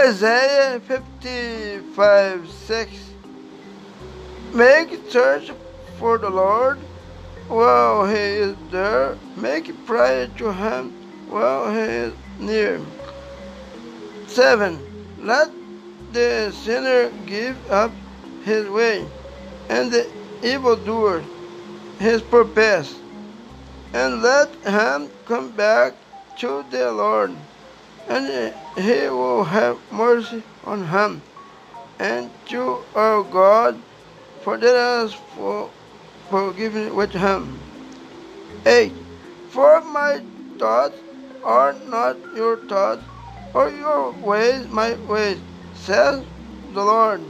Isaiah 55 6 Make search for the Lord while he is there. Make prayer to him while he is near. 7. Let the sinner give up his way, and the evildoer his purpose, and let him come back to the Lord, and he will have mercy on him, and to our God, forgive us for forgiving with him. 8. For my thoughts are not your thoughts, or your ways my ways, says the Lord.